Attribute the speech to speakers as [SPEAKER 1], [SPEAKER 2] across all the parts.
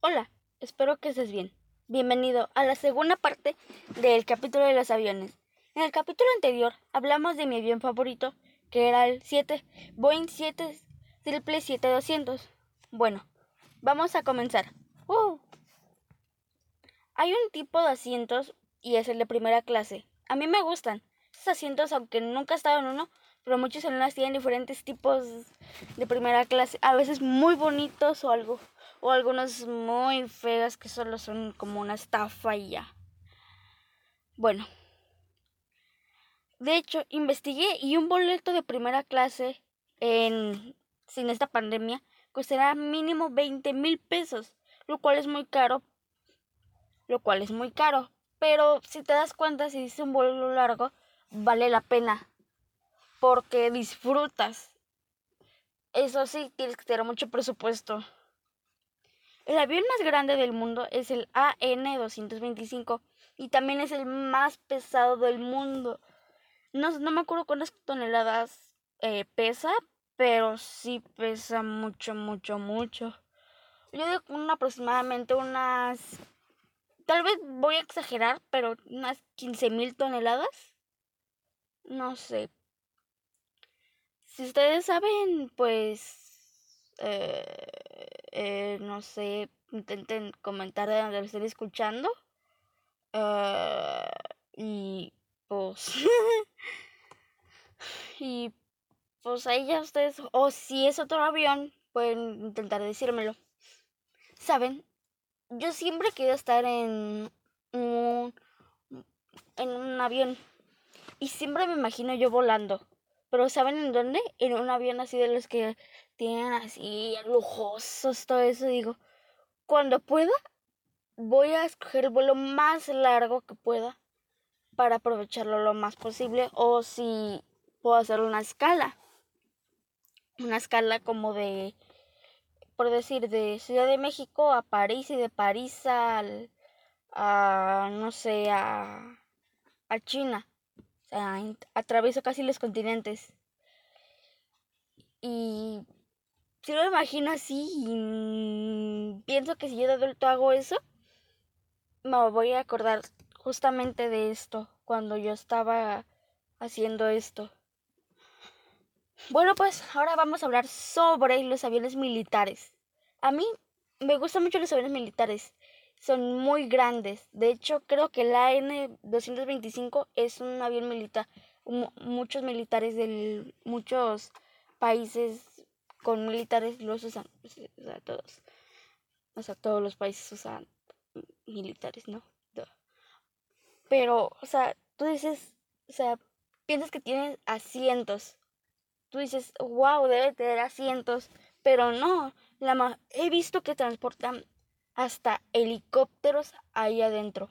[SPEAKER 1] Hola, espero que estés bien. Bienvenido a la segunda parte del capítulo de los aviones. En el capítulo anterior hablamos de mi avión favorito, que era el 7 Boeing 777-200. Bueno, vamos a comenzar. ¡Uh! Hay un tipo de asientos y es el de primera clase. A mí me gustan. Esos asientos, aunque nunca he estado en uno, pero muchos aviones tienen diferentes tipos de primera clase, a veces muy bonitos o algo o algunos muy feas que solo son como una estafa y ya. Bueno. De hecho, investigué y un boleto de primera clase en sin esta pandemia costará mínimo 20 mil pesos, lo cual es muy caro. Lo cual es muy caro. Pero si te das cuenta, si es un vuelo largo, vale la pena. Porque disfrutas. Eso sí, tienes que tener mucho presupuesto. El avión más grande del mundo es el AN-225 y también es el más pesado del mundo. No, no me acuerdo cuántas toneladas eh, pesa, pero sí pesa mucho, mucho, mucho. Yo digo aproximadamente unas... Tal vez voy a exagerar, pero unas 15.000 toneladas. No sé. Si ustedes saben, pues... Eh, eh, no sé, intenten comentar de donde lo estén escuchando. Uh, y pues. y pues ahí ya ustedes. O si es otro avión, pueden intentar decírmelo. Saben, yo siempre quiero estar en un, en un avión. Y siempre me imagino yo volando. Pero ¿saben en dónde? En un avión así de los que tienen así lujosos, todo eso. Digo, cuando pueda, voy a escoger el vuelo más largo que pueda para aprovecharlo lo más posible. O si puedo hacer una escala. Una escala como de, por decir, de Ciudad de México a París y de París al, a, no sé, a, a China. O sea, atravieso casi los continentes. Y si lo imagino así y pienso que si yo de adulto hago eso, me voy a acordar justamente de esto, cuando yo estaba haciendo esto. Bueno, pues ahora vamos a hablar sobre los aviones militares. A mí me gustan mucho los aviones militares son muy grandes. De hecho, creo que el AN-225 es un avión militar. Muchos militares de muchos países con militares los usan. O sea, todos. O sea, todos los países usan militares, ¿no? Pero, o sea, tú dices, o sea, piensas que tiene asientos. Tú dices, wow, debe tener asientos. Pero no, la he visto que transportan hasta helicópteros ahí adentro.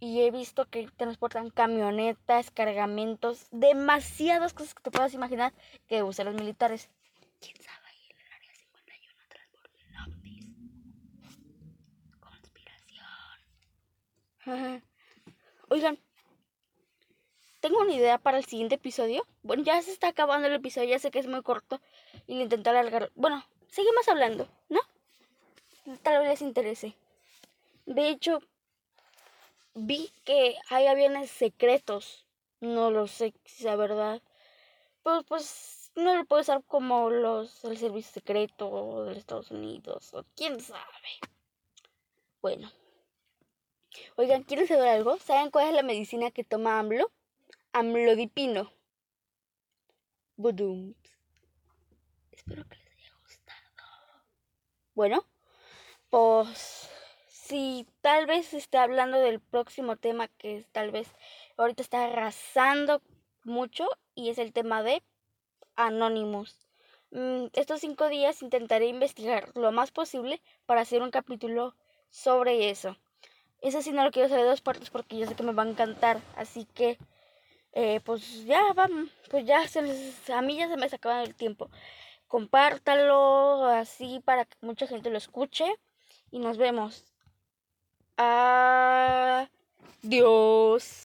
[SPEAKER 1] Y he visto que transportan camionetas, cargamentos, demasiadas cosas que te puedas imaginar que usan los militares. ¿Quién sabe ahí en el área 51 transporte ovnis? Conspiración. Oigan, tengo una idea para el siguiente episodio. Bueno, ya se está acabando el episodio, ya sé que es muy corto y lo intenté alargar. Bueno, seguimos hablando, ¿no? Tal vez les interese. De hecho, vi que hay aviones secretos. No lo sé si es verdad. Pues, pues no lo puedo usar como los el servicio secreto de Estados Unidos o quién sabe. Bueno. Oigan, ¿quieren saber algo? ¿Saben cuál es la medicina que toma AMLO? Amlodipino. Budum. Espero que les haya gustado. Bueno, pues si tal vez esté hablando del próximo tema que tal vez ahorita está arrasando mucho y es el tema de Anonymous. Mm, estos cinco días intentaré investigar lo más posible para hacer un capítulo sobre eso. Eso sí no lo quiero hacer de dos partes porque yo sé que me va a encantar. Así que, eh, pues ya vamos, pues ya se les, a mí ya se me sacaba el tiempo. Compártalo así para que mucha gente lo escuche y nos vemos. Adiós.